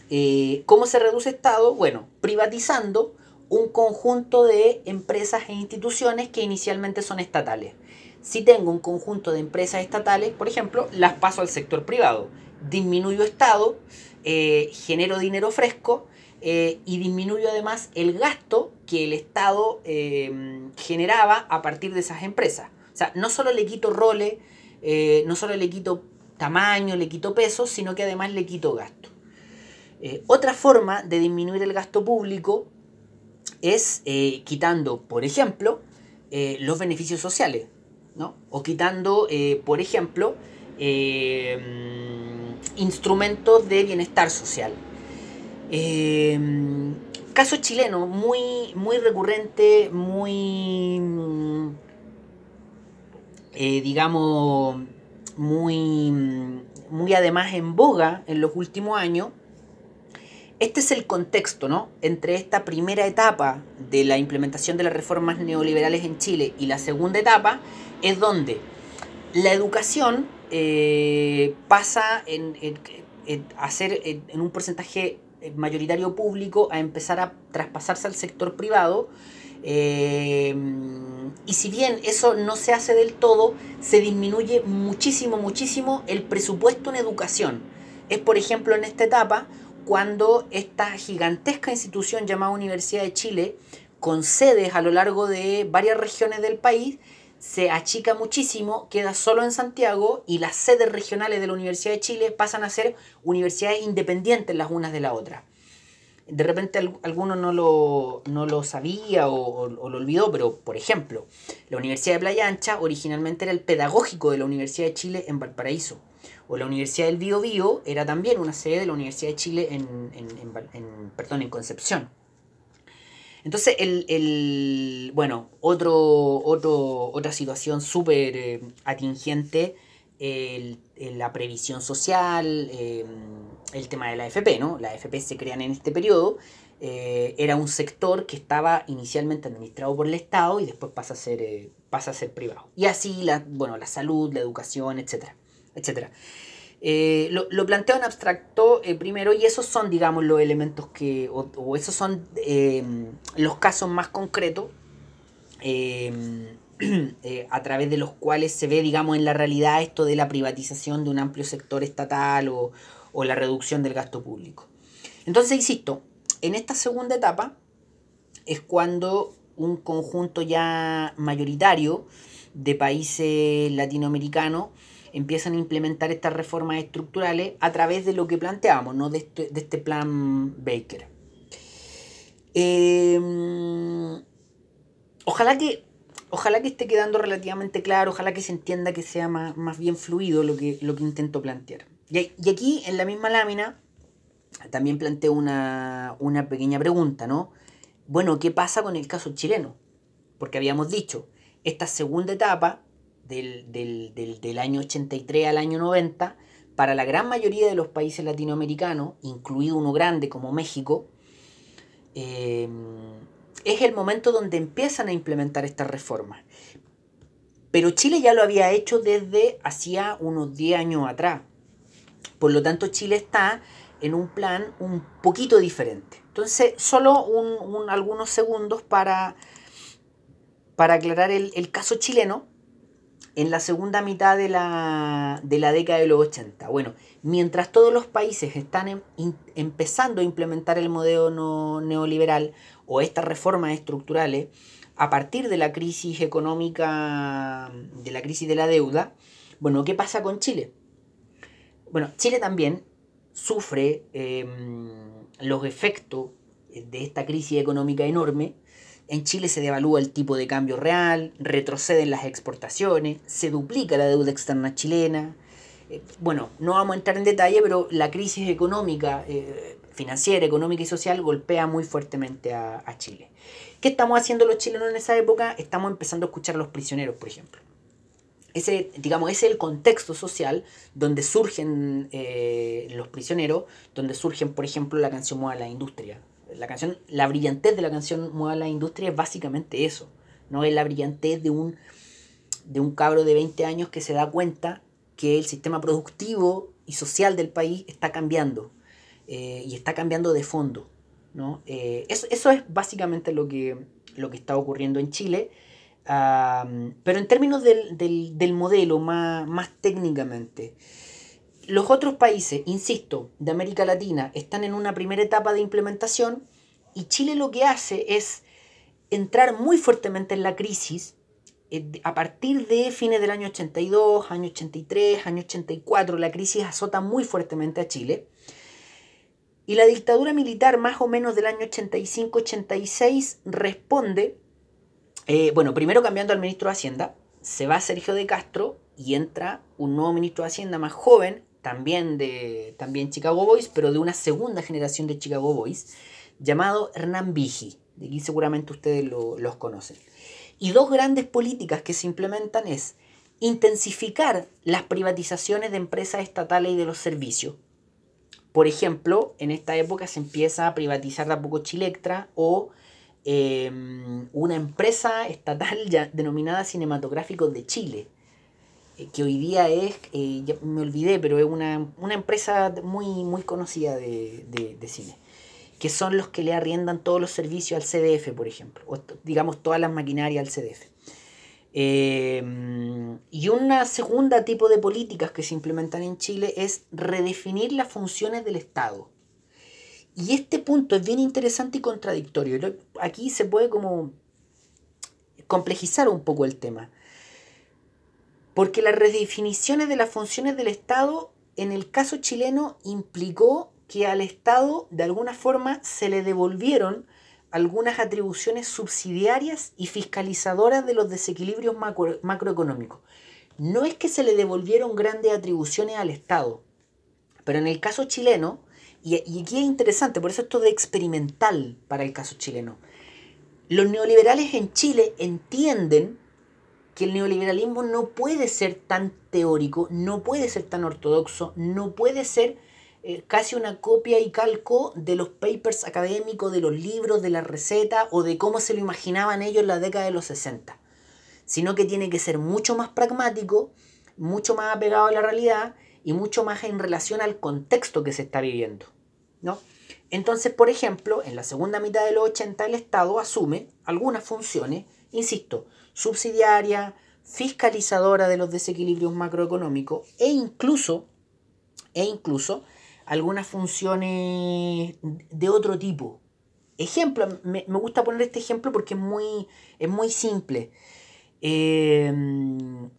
Eh, ¿Cómo se reduce Estado? Bueno, privatizando un conjunto de empresas e instituciones que inicialmente son estatales. Si tengo un conjunto de empresas estatales, por ejemplo, las paso al sector privado. Disminuyo Estado, eh, genero dinero fresco eh, y disminuyo además el gasto que el Estado eh, generaba a partir de esas empresas. O sea, no solo le quito roles, no solo le quito tamaño, le quito peso, sino que además le quito gasto. otra forma de disminuir el gasto público es quitando, por ejemplo, los beneficios sociales, ¿no? O quitando, por ejemplo, instrumentos de bienestar social. Em, caso chileno, muy, muy recurrente, muy, eh, digamos, muy, muy además en boga en los últimos años. Este es el contexto, ¿no? Entre esta primera etapa de la implementación de las reformas neoliberales en Chile y la segunda etapa, es donde la educación eh, pasa en, a ser en un porcentaje mayoritario público a empezar a traspasarse al sector privado. Eh, y si bien eso no se hace del todo, se disminuye muchísimo, muchísimo el presupuesto en educación. Es, por ejemplo, en esta etapa cuando esta gigantesca institución llamada Universidad de Chile, con sedes a lo largo de varias regiones del país, se achica muchísimo, queda solo en Santiago y las sedes regionales de la Universidad de Chile pasan a ser universidades independientes las unas de la otra. De repente alguno no lo, no lo sabía o, lo olvidó, pero por ejemplo, la Universidad de Playa Ancha originalmente era el pedagógico de la Universidad de Chile en Valparaíso. O la Universidad del Bío Bío era también una sede de la Universidad de Chile en, en, perdón, en Concepción. Entonces, el, bueno, otro, otro, otra situación súper eh, atingente, la previsión social, eh, el tema de la AFP, ¿no? La AFP se crean en este periodo, eh, era un sector que estaba inicialmente administrado por el Estado y después pasa a ser, pasa a ser privado. Y así, la, bueno, la salud, la educación, etcétera, etcétera. Eh, lo, planteo en abstracto eh, primero y esos son, digamos, los elementos que, o, esos son eh, los casos más concretos a través de los cuales se ve, digamos, en la realidad esto de la privatización de un amplio sector estatal o, o la reducción del gasto público. Entonces, insisto, en esta segunda etapa es cuando un conjunto ya mayoritario de países latinoamericanos empiezan a implementar estas reformas estructurales a través de lo que planteamos, ¿no? de, este, este plan Baker. Em, ojalá que ojalá que esté quedando relativamente claro, ojalá que se entienda que sea más, bien fluido lo que, lo que intento plantear. Y, aquí, en la misma lámina, también planteo una, una pequeña pregunta, ¿no? Bueno, ¿qué pasa con el caso chileno? Porque habíamos dicho, esta segunda etapa del, año 83 al año 90, para la gran mayoría de los países latinoamericanos, incluido uno grande como México, em, es el momento donde empiezan a implementar estas reformas. Pero Chile ya lo había hecho desde hacía unos 10 años atrás. Por lo tanto, Chile está en un plan un poquito diferente. Entonces, solo algunos segundos para, para aclarar el, el caso chileno en la segunda mitad de la, década de los 80. Bueno, mientras todos los países están em, empezando a implementar el modelo neoliberal o estas reformas estructurales, a partir de la crisis económica, de la crisis de la deuda, bueno, ¿qué pasa con Chile? Bueno, Chile también sufre em, los efectos de esta crisis económica enorme. En Chile se devalúa el tipo de cambio real, retroceden las exportaciones, se duplica la deuda externa chilena. Eh, bueno, no vamos a entrar en detalle, pero la crisis económica, eh, financiera, económica y social golpea muy fuertemente a, Chile. ¿Qué estamos haciendo los chilenos en esa época? Estamos empezando a escuchar a los prisioneros, por ejemplo ese, digamos, es el contexto social donde surgen eh, los prisioneros, donde surgen, por ejemplo, la canción Mueva la Industria. La canción, la brillantez de la canción Mueva la Industria es básicamente eso. No es la brillantez de un, de un cabro de 20 años que se da cuenta que el sistema productivo y social del país está cambiando. Eh, y está cambiando de fondo. ¿no? Eh, eso, eso, es básicamente lo que, lo que está ocurriendo en Chile pero en términos del, modelo, más, más técnicamente, los otros países, insisto, de América Latina, están en una primera etapa de implementación y Chile lo que hace es entrar muy fuertemente en la crisis eh, a partir de fines del año 82, año 83, año 84, la crisis azota muy fuertemente a Chile. Y la dictadura militar más o menos del año 85-86 responde eh, bueno, primero cambiando al ministro de Hacienda, se va Sergio de Castro y entra un nuevo ministro de Hacienda más joven, también de también Chicago Boys, pero de una segunda generación de Chicago Boys, llamado Hernán Vigi. De aquí seguramente ustedes los conocen. Y dos grandes políticas que se implementan es intensificar las privatizaciones de empresas estatales y de los servicios. Por ejemplo, en esta época se empieza a privatizar de a o Em, una empresa estatal ya denominada Cinematográficos de Chile, que hoy día es, eh, me olvidé, pero es una, empresa muy, muy conocida de, cine, que son los que le arriendan todos los servicios al CDF, por ejemplo, o digamos todas las maquinarias al CDF. Em, y una segunda tipo de políticas que se implementan en Chile es redefinir las funciones del Estado. Y este punto es bien interesante y contradictorio. Aquí se puede como complejizar un poco el tema. Porque las redefiniciones de las funciones del Estado en el caso chileno implicó que al Estado de alguna forma se le devolvieron algunas atribuciones subsidiarias y fiscalizadoras de los desequilibrios macroeconómicos. No es que se le devolvieron grandes atribuciones al Estado, pero en el caso chileno, y, aquí es interesante, por eso esto de experimental para el caso chileno. Los neoliberales en Chile entienden que el neoliberalismo no puede ser tan teórico, no puede ser tan ortodoxo, no puede ser eh, casi una copia y calco de los papers académicos, de los libros, de la receta o de cómo se lo imaginaban ellos en la década de los 60, sino que tiene que ser mucho más pragmático, mucho más apegado a la realidad y mucho más en relación al contexto que se está viviendo. ¿no? Entonces, por ejemplo, en la segunda mitad de los 80 el Estado asume algunas funciones, insisto, subsidiaria, fiscalizadora de los desequilibrios macroeconómicos e incluso, e incluso algunas funciones de otro tipo. Ejemplo, me, gusta poner este ejemplo porque es muy, es muy simple. Eh, en,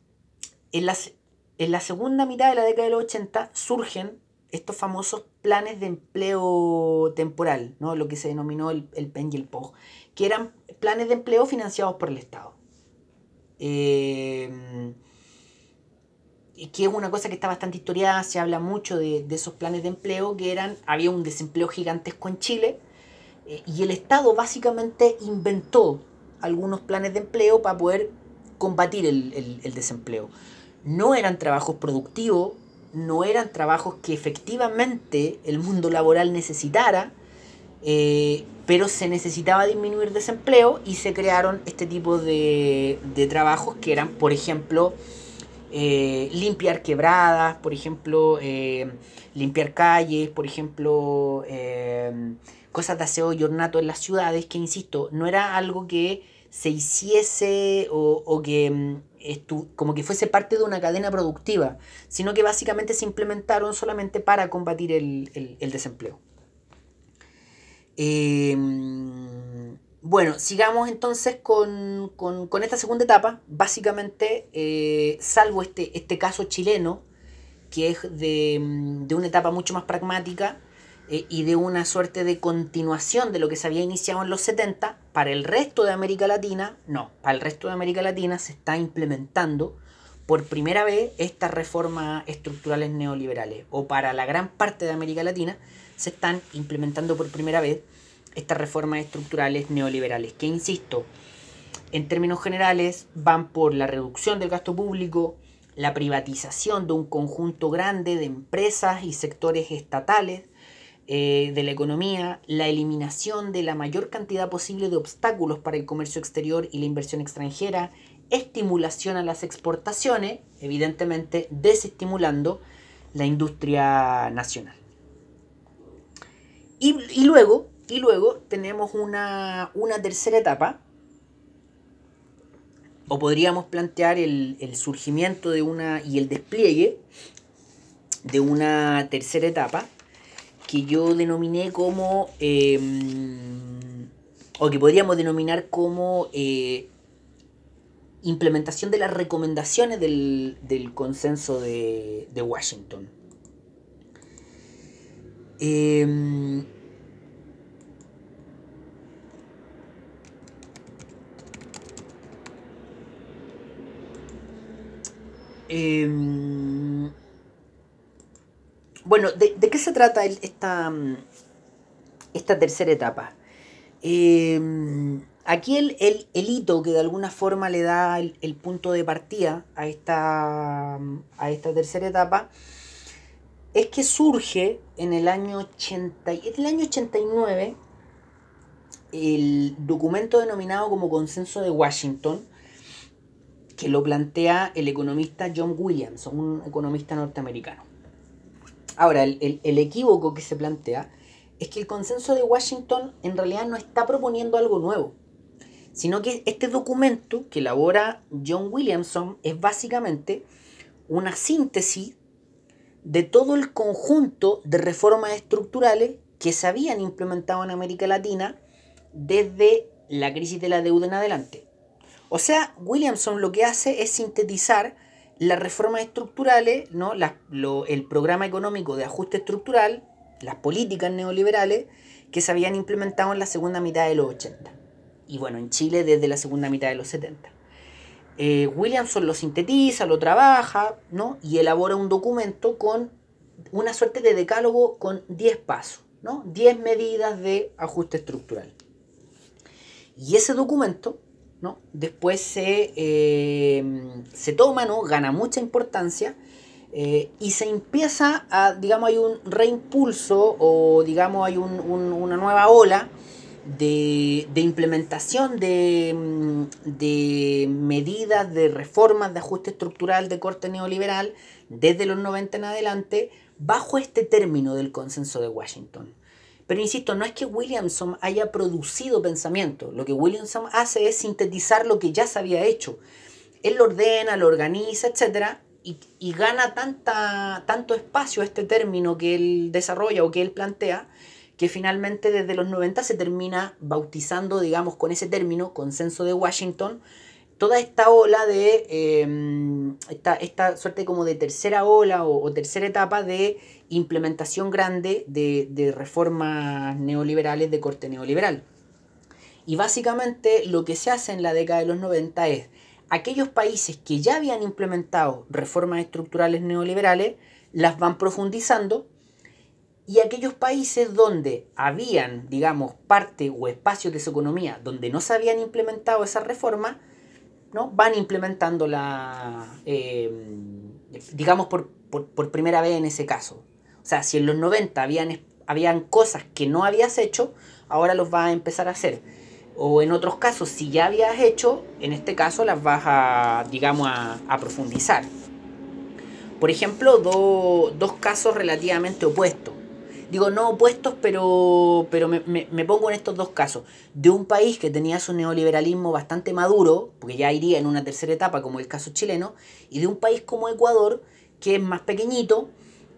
las, en la segunda mitad de la década de los 80 surgen estos famosos planes de empleo temporal, ¿no? lo que se denominó el, el PEN y el POG, que eran planes de empleo financiados por el Estado. Y que es una cosa que está bastante historiada, se habla mucho de, esos planes de empleo, que eran, había un desempleo gigantesco en Chile, eh, y el Estado básicamente inventó algunos planes de empleo para poder combatir el desempleo. No eran trabajos productivos, no eran trabajos que efectivamente el mundo laboral necesitara, eh, pero se necesitaba disminuir desempleo y se crearon este tipo de, trabajos que eran, por ejemplo, eh, limpiar quebradas, por ejemplo, eh, limpiar calles, por ejemplo, cosas de aseo y ornato en las ciudades, que insisto, no era algo que se hiciese o, que mm, como que fuese parte de una cadena productiva, sino que básicamente se implementaron solamente para combatir el, desempleo. Em, bueno, sigamos entonces con, esta segunda etapa. Básicamente, eh, salvo este, este caso chileno, que es de, de una etapa mucho más pragmática eh, y de una suerte de continuación de lo que se había iniciado en los 70, para el resto de América Latina, no, para el resto de América Latina se está implementando por primera vez estas reformas estructurales neoliberales, o para la gran parte de América Latina se están implementando por primera vez estas reformas estructurales neoliberales, que insisto, en términos generales van por la reducción del gasto público, la privatización de un conjunto grande de empresas y sectores estatales, eh, de la economía, la eliminación de la mayor cantidad posible de obstáculos para el comercio exterior y la inversión extranjera, estimulación a las exportaciones, evidentemente desestimulando la industria nacional. Y, luego, y luego tenemos una, tercera etapa, o podríamos plantear el, surgimiento de una y el despliegue de una tercera etapa, que yo denominé como, em, o que podríamos denominar como eh, implementación de las recomendaciones del, consenso de, Washington. Em, bueno, ¿de, qué se trata esta, mm, esta tercera etapa? Em, aquí el, hito que de alguna forma le da el, punto de partida a esta, a esta tercera etapa es que surge en el año, 80, en el año 89 el documento denominado como Consenso de Washington, que lo plantea el economista John Williams, un economista norteamericano. Ahora, el, equívoco que se plantea es que el consenso de Washington en realidad no está proponiendo algo nuevo, sino que este documento que elabora John Williamson es básicamente una síntesis de todo el conjunto de reformas estructurales que se habían implementado en América Latina desde la crisis de la deuda en adelante. O sea, Williamson lo que hace es sintetizar las reformas estructurales, ¿no? el programa económico de ajuste estructural, las políticas neoliberales que se habían implementado en la segunda mitad de los 80. Y bueno, en Chile desde la segunda mitad de los 70. Eh, Williamson lo sintetiza, lo trabaja, ¿no? Y elabora un documento con una suerte de decálogo con 10 pasos, ¿no? 10 medidas de ajuste estructural. Y ese documento ¿no? Después se, eh, se toma, ¿no? Gana mucha importancia eh, y se empieza a, digamos, hay un reimpulso o, digamos, hay una nueva ola de, implementación de, mm, de, medidas, de reformas de ajuste estructural de corte neoliberal desde los 90 en adelante bajo este término del consenso de Washington. Pero insisto, no es que Williamson haya producido pensamiento. Lo que Williamson hace es sintetizar lo que ya se había hecho. Él lo ordena, lo organiza, etc. Y, gana tanta, tanto espacio este término que él desarrolla o que él plantea, que finalmente desde los 90 se termina bautizando, digamos, con ese término, consenso de Washington, toda esta ola de, em, esta, suerte como de tercera ola o, o tercera etapa de implementación grande de, reformas neoliberales de corte neoliberal. Y básicamente lo que se hace en la década de los 90 es aquellos países que ya habían implementado reformas estructurales neoliberales, las van profundizando y aquellos países donde habían, digamos, parte o espacios de su economía donde no se habían implementado esas reformas, ¿no? van implementándola, eh, digamos, por, por primera vez en ese caso. O sea, si en los 90 habían, habían cosas que no habías hecho, ahora los vas a empezar a hacer. O en otros casos, si ya habías hecho, en este caso las vas a, digamos, a, profundizar. Por ejemplo, dos casos relativamente opuestos. Digo, no opuestos, pero, pero me, me, pongo en estos dos casos. De un país que tenía su neoliberalismo bastante maduro, porque ya iría en una tercera etapa, como el caso chileno, y de un país como Ecuador, que es más pequeñito,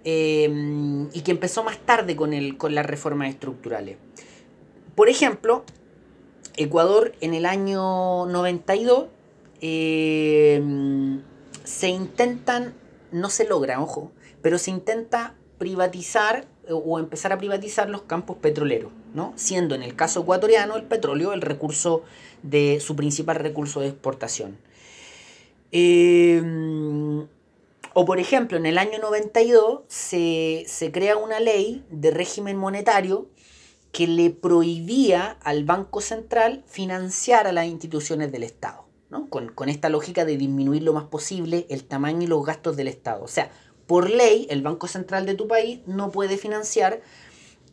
Em, y que empezó más tarde con, el, con las reformas estructurales. Por ejemplo, Ecuador en el año 92 em, se intentan, no se logra, ojo, pero se intenta privatizar o empezar a privatizar los campos petroleros, ¿no? siendo en el caso ecuatoriano el petróleo el recurso de su principal recurso de exportación. Em, o por ejemplo, en el año 92 se, se crea una ley de régimen monetario que le prohibía al Banco Central financiar a las instituciones del Estado, ¿no? con, con esta lógica de disminuir lo más posible el tamaño y los gastos del Estado. O sea, por ley, el Banco Central de tu país no puede financiar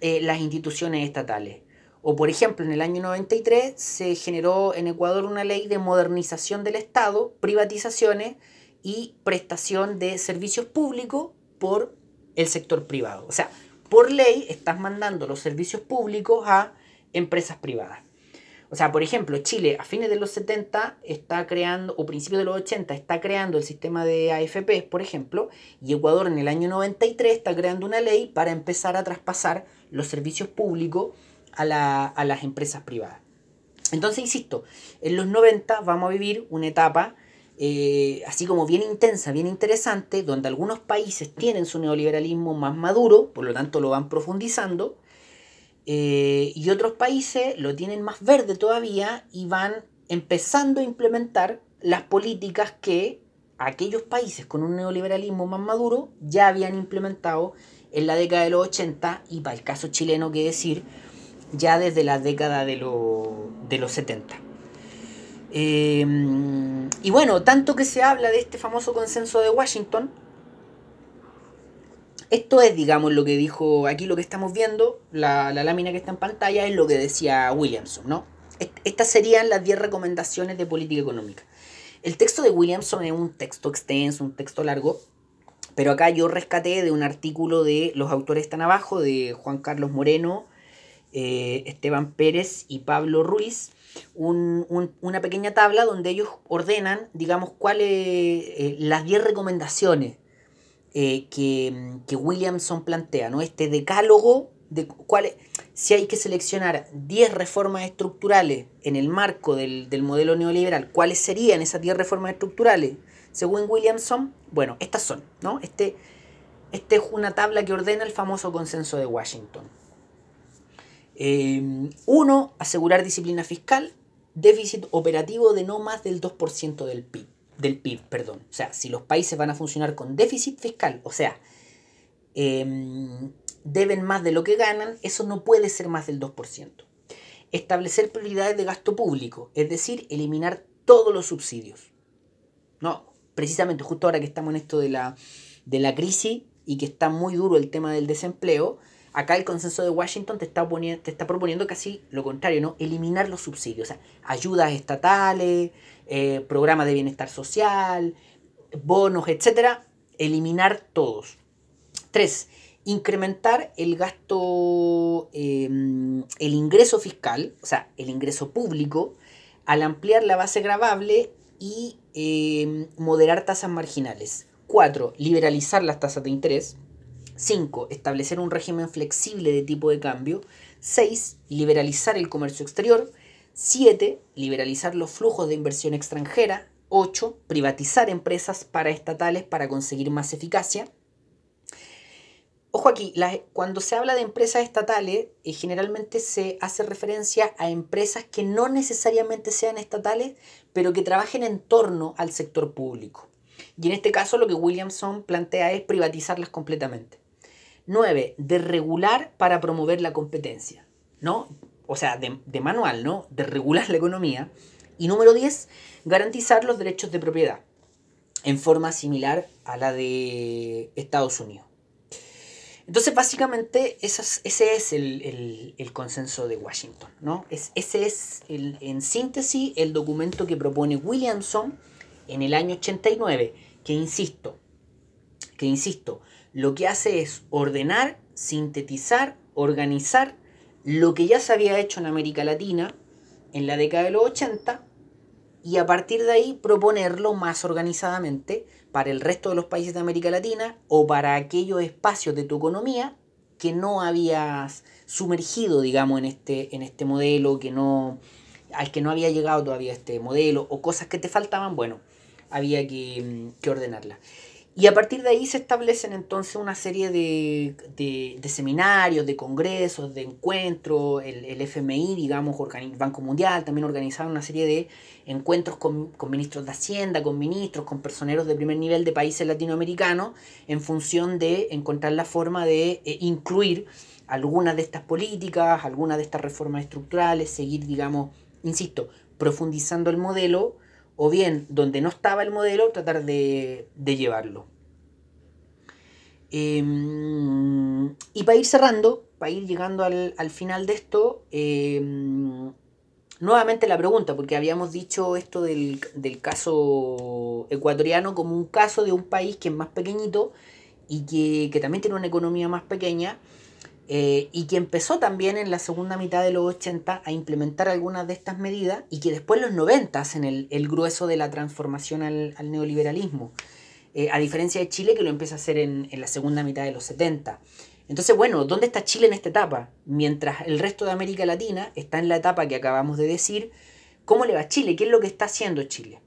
eh, las instituciones estatales. O por ejemplo, en el año 93 se generó en Ecuador una ley de modernización del Estado, privatizaciones y prestación de servicios públicos por el sector privado. O sea, por ley estás mandando los servicios públicos a empresas privadas. O sea, por ejemplo, Chile a fines de los 70 está creando, o principios de los 80 está creando el sistema de AFP, por ejemplo, y Ecuador en el año 93 está creando una ley para empezar a traspasar los servicios públicos a, las empresas privadas. Entonces, insisto, en los 90 vamos a vivir una etapa eh, así como bien intensa, bien interesante, donde algunos países tienen su neoliberalismo más maduro, por lo tanto lo van profundizando, eh, y otros países lo tienen más verde todavía y van empezando a implementar las políticas que aquellos países con un neoliberalismo más maduro ya habían implementado en la década de los 80 y para el caso chileno, que decir, ya desde la década de, de los 70. Eh, y bueno, tanto que se habla de este famoso consenso de Washington, esto es, digamos, lo que dijo aquí, lo que estamos viendo, la, lámina que está en pantalla, es lo que decía Williamson, ¿no? Estas serían las 10 recomendaciones de política económica. El texto de Williamson es un texto extenso, un texto largo, pero acá yo rescaté de un artículo de los autores están abajo, de Juan Carlos Moreno, eh, Esteban Pérez y Pablo Ruiz, una pequeña tabla donde ellos ordenan, digamos, cuáles eh, las 10 recomendaciones eh, que, Williamson plantea, ¿no? Este decálogo de cuáles, si hay que seleccionar 10 reformas estructurales en el marco del, modelo neoliberal, ¿cuáles serían esas 10 reformas estructurales? Según Williamson, bueno, estas son, ¿no? Este, este es una tabla que ordena el famoso consenso de Washington. Eh, uno, asegurar disciplina fiscal, déficit operativo de no más del 2% del PIB del PIB, perdón. O sea, si los países van a funcionar con déficit fiscal, o sea, em, deben más de lo que ganan, eso no puede ser más del 2%. Establecer prioridades de gasto público, es decir, eliminar todos los subsidios. No, precisamente justo ahora que estamos en esto de la, de la crisis y que está muy duro el tema del desempleo, acá el consenso de Washington te está, te está proponiendo casi lo contrario, ¿no? Eliminar los subsidios, ayudas estatales, eh, programas de bienestar social, bonos, etcétera, eliminar todos. Tres, incrementar el gasto, em, el ingreso fiscal, o sea, el ingreso público, al ampliar la base gravable y em, moderar tasas marginales. Cuatro, liberalizar las tasas de interés. 5. Establecer un régimen flexible de tipo de cambio. 6. Liberalizar el comercio exterior. 7. Liberalizar los flujos de inversión extranjera. 8. Privatizar empresas paraestatales para conseguir más eficacia. Ojo aquí, cuando se habla de empresas estatales, eh, generalmente se hace referencia a empresas que no necesariamente sean estatales, pero que trabajen en torno al sector público. Y en este caso lo que Williamson plantea es privatizarlas completamente. 9. De regular para promover la competencia. ¿no? o sea, de, manual, ¿no? De regular la economía. Y número 10, garantizar los derechos de propiedad, en forma similar a la de Estados Unidos. Entonces, básicamente, ese es el, consenso de Washington, ¿no? Es, ese es, en síntesis, el documento que propone Williamson en el año 89, que insisto, que insisto, lo que hace es ordenar, sintetizar, organizar lo que ya se había hecho en América Latina en la década de los 80 y a partir de ahí proponerlo más organizadamente para el resto de los países de América Latina o para aquellos espacios de tu economía que no habías sumergido, digamos, en este, en este modelo, que no, al que no había llegado todavía este modelo, o cosas que te faltaban, bueno, había que, que ordenarlas. Y a partir de ahí se establecen entonces una serie de, de, seminarios, de congresos, de encuentros. El, el FMI, digamos, Banco Mundial, también organizaba una serie de encuentros con, con, ministros de Hacienda, con ministros, con personeros de primer nivel de países latinoamericanos, en función de encontrar la forma de eh, incluir algunas de estas políticas, algunas de estas reformas estructurales, seguir, digamos, insisto, profundizando el modelo o bien donde no estaba el modelo, tratar de, llevarlo. Em, y para ir cerrando, para ir llegando al, final de esto, em, nuevamente la pregunta, porque habíamos dicho esto del, caso ecuatoriano como un caso de un país que es más pequeñito y que, que también tiene una economía más pequeña eh, y que empezó también en la segunda mitad de los 80 a implementar algunas de estas medidas y que después los 90 hacen el, grueso de la transformación al, al neoliberalismo. Eh, a diferencia de Chile que lo empieza a hacer en, la segunda mitad de los 70. Entonces, bueno, ¿dónde está Chile en esta etapa? Mientras el resto de América Latina está en la etapa que acabamos de decir, ¿cómo le va Chile? ¿Qué es lo que está haciendo Chile?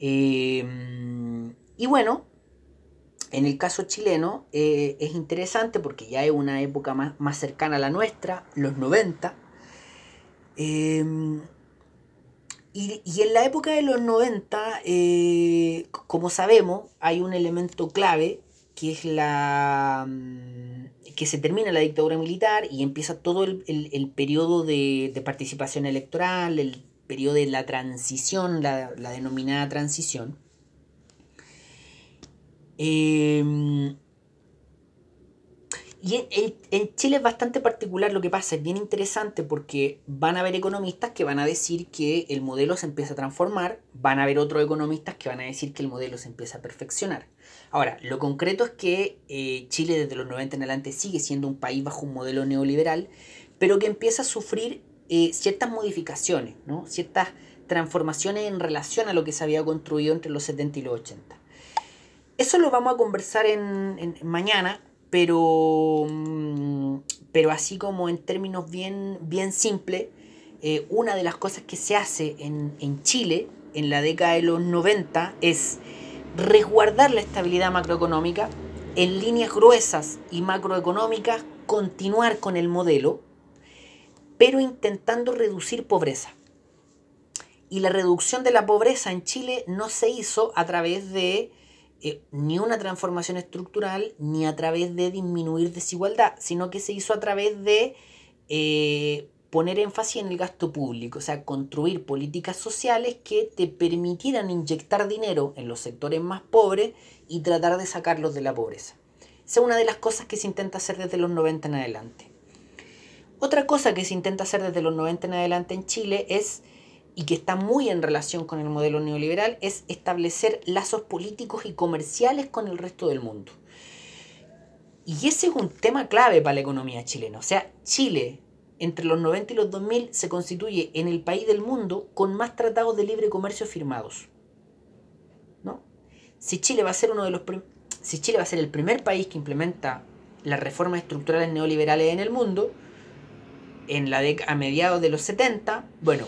Eh, y bueno, en el caso chileno eh, es interesante porque ya es una época más, cercana a la nuestra, los 90. Em, y, en la época de los 90, eh, como sabemos, hay un elemento clave que es la mm, que se termina la dictadura militar y empieza todo el, periodo de, participación electoral, el periodo de la transición, la denominada transición. Em, y en, Chile es bastante particular lo que pasa, es bien interesante porque van a haber economistas que van a decir que el modelo se empieza a transformar, van a haber otros economistas que van a decir que el modelo se empieza a perfeccionar. Ahora, lo concreto es que eh, Chile desde los 90 en adelante sigue siendo un país bajo un modelo neoliberal, pero que empieza a sufrir eh, ciertas modificaciones, ¿no? ciertas transformaciones en relación a lo que se había construido entre los 70 y los 80. Eso lo vamos a conversar en, mañana, pero, mm, pero así como en términos bien, bien simples, eh, una de las cosas que se hace en, en Chile en la década de los 90 es resguardar la estabilidad macroeconómica, en líneas gruesas y macroeconómicas continuar con el modelo, pero intentando reducir pobreza. Y la reducción de la pobreza en Chile no se hizo a través de eh, ni una transformación estructural ni a través de disminuir desigualdad, sino que se hizo a través de eh, poner énfasis en el gasto público, o sea, construir políticas sociales que te permitieran inyectar dinero en los sectores más pobres y tratar de sacarlos de la pobreza. Esa es una de las cosas que se intenta hacer desde los 90 en adelante. Otra cosa que se intenta hacer desde los 90 en adelante en Chile es y que está muy en relación con el modelo neoliberal, es establecer lazos políticos y comerciales con el resto del mundo. Y ese es un tema clave para la economía chilena. O sea, Chile, entre los 90 y los 2000, se constituye en el país del mundo con más tratados de libre comercio firmados. ¿No? Si Chile va a ser uno de los si Chile va a ser el primer país que implementa las reformas estructurales neoliberales en el mundo, en la a mediados de los 70, bueno,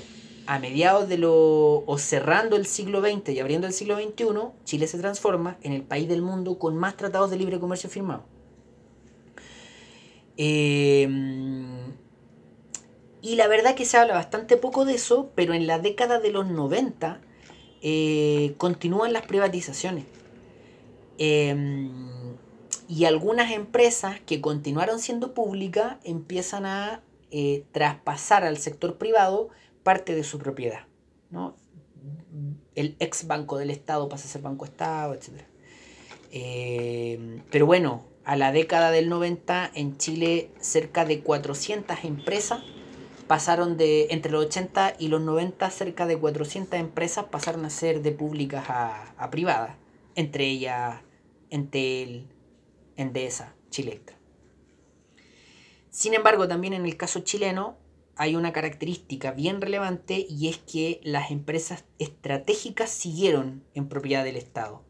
a mediados de lo. o cerrando el siglo XX y abriendo el siglo XXI, Chile se transforma en el país del mundo con más tratados de libre comercio firmados. Em, y la verdad que se habla bastante poco de eso, pero en la década de los 90 eh, continúan las privatizaciones. Em, y algunas empresas que continuaron siendo públicas empiezan a eh, traspasar al sector privado parte de su propiedad. ¿no? El ex banco del Estado pasa a ser Banco Estado, etc. Eh, pero bueno, a la década del 90 en Chile cerca de 400 empresas pasaron de, entre los 80 y los 90, cerca de 400 empresas pasaron a ser de públicas a, privadas, entre ellas Entel, Endesa, Chilectra. Sin embargo, también en el caso chileno, hay una característica bien relevante y es que las empresas estratégicas siguieron en propiedad del Estado,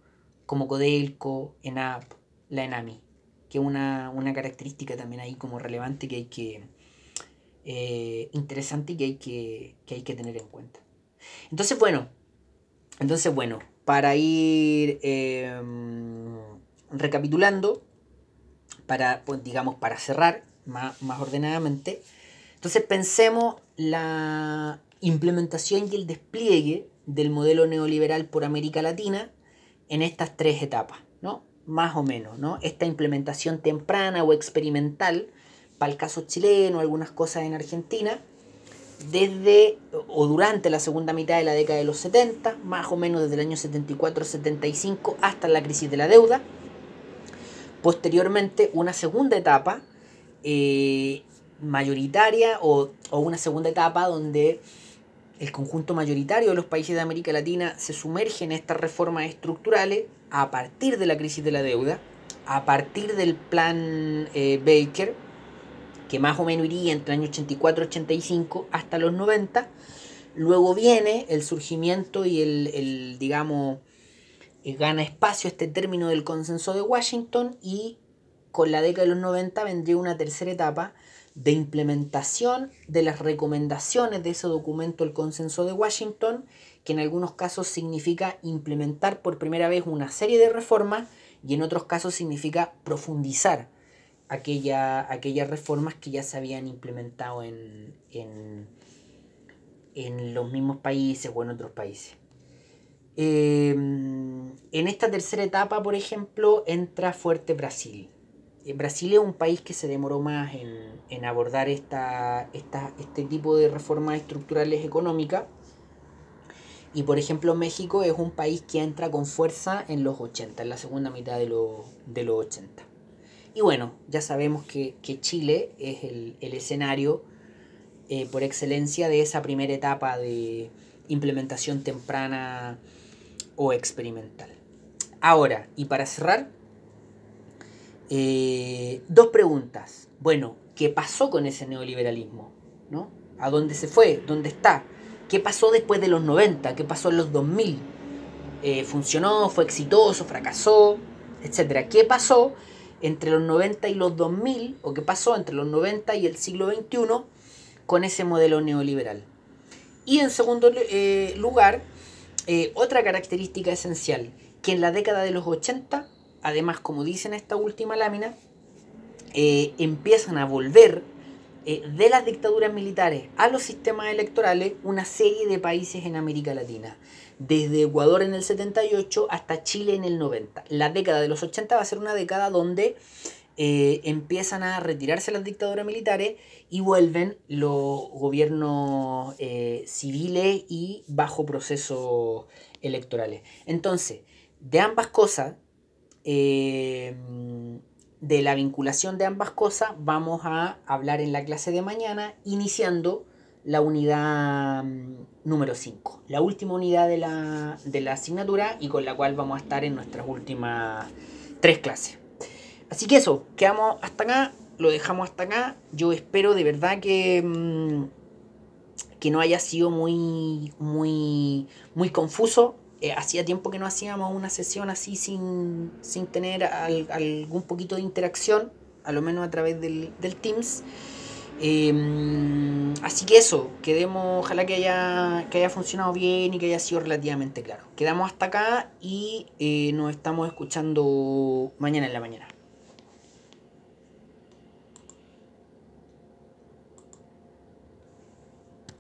como Codelco, ENAP, la ENAMI, que es una, característica también ahí como relevante que hay que, eh, interesante y que hay que, que hay que tener en cuenta. Entonces, bueno, entonces, bueno, para ir em, recapitulando, para, pues, digamos, para cerrar más, más ordenadamente. Entonces pensemos la implementación y el despliegue del modelo neoliberal por América Latina en estas tres etapas, ¿no? Más o menos, ¿no? Esta implementación temprana o experimental, para el caso chileno, algunas cosas en Argentina, desde o durante la segunda mitad de la década de los 70, más o menos desde el año 74-75 hasta la crisis de la deuda. Posteriormente, una segunda etapa eh, mayoritaria o, o una segunda etapa donde el conjunto mayoritario de los países de América Latina se sumerge en estas reformas estructurales a partir de la crisis de la deuda, a partir del plan eh, Baker, que más o menos iría entre el año 84 85 hasta los 90. Luego viene el surgimiento y el, el digamos, eh, gana espacio este término del consenso de Washington y con la década de los 90 vendría una tercera etapa de implementación de las recomendaciones de ese documento, el consenso de Washington, que en algunos casos significa implementar por primera vez una serie de reformas y en otros casos significa profundizar aquella, aquellas reformas que ya se habían implementado en, en, en los mismos países o en otros países. Em, en esta tercera etapa, por ejemplo, entra fuerte Brasil. Brasil es un país que se demoró más en, abordar esta, este tipo de reformas estructurales económicas. Y por ejemplo México es un país que entra con fuerza en los 80, en la segunda mitad de, los, de los 80. Y bueno, ya sabemos que, Chile es el, escenario eh, por excelencia de esa primera etapa de implementación temprana o experimental. Ahora, y para cerrar, eh, dos preguntas. Bueno, ¿qué pasó con ese neoliberalismo? ¿No? ¿A dónde se fue? ¿Dónde está? ¿Qué pasó después de los 90? ¿Qué pasó en los 2000? Eh, ¿Funcionó? ¿Fue exitoso? ¿Fracasó? Etcétera. ¿Qué pasó entre los 90 y los 2000? ¿O qué pasó entre los 90 y el siglo XXI con ese modelo neoliberal? Y en segundo eh, lugar, otra característica esencial, que en la década de los 80 además, como dice en esta última lámina, eh, empiezan a volver eh, de las dictaduras militares a los sistemas electorales una serie de países en América Latina. Desde Ecuador en el 78 hasta Chile en el 90. La década de los 80 va a ser una década donde eh, empiezan a retirarse las dictaduras militares y vuelven los gobiernos civiles y bajo procesos electorales. Entonces, de ambas cosas, eh, de la vinculación de ambas cosas vamos a hablar en la clase de mañana, iniciando la unidad mm, número 5, la última unidad de la, de la asignatura y con la cual vamos a estar en nuestras últimas tres clases. Así que eso, quedamos hasta acá, lo dejamos hasta acá. Yo espero de verdad que, mm, que no haya sido muy, muy, muy confuso. Eh, hacía tiempo que no hacíamos una sesión así sin, tener algún poquito de interacción, a lo menos a través del, Teams. Em, así que eso, quedemos, ojalá que haya, que haya funcionado bien y que haya sido relativamente claro. Quedamos hasta acá y eh, nos estamos escuchando mañana en la mañana.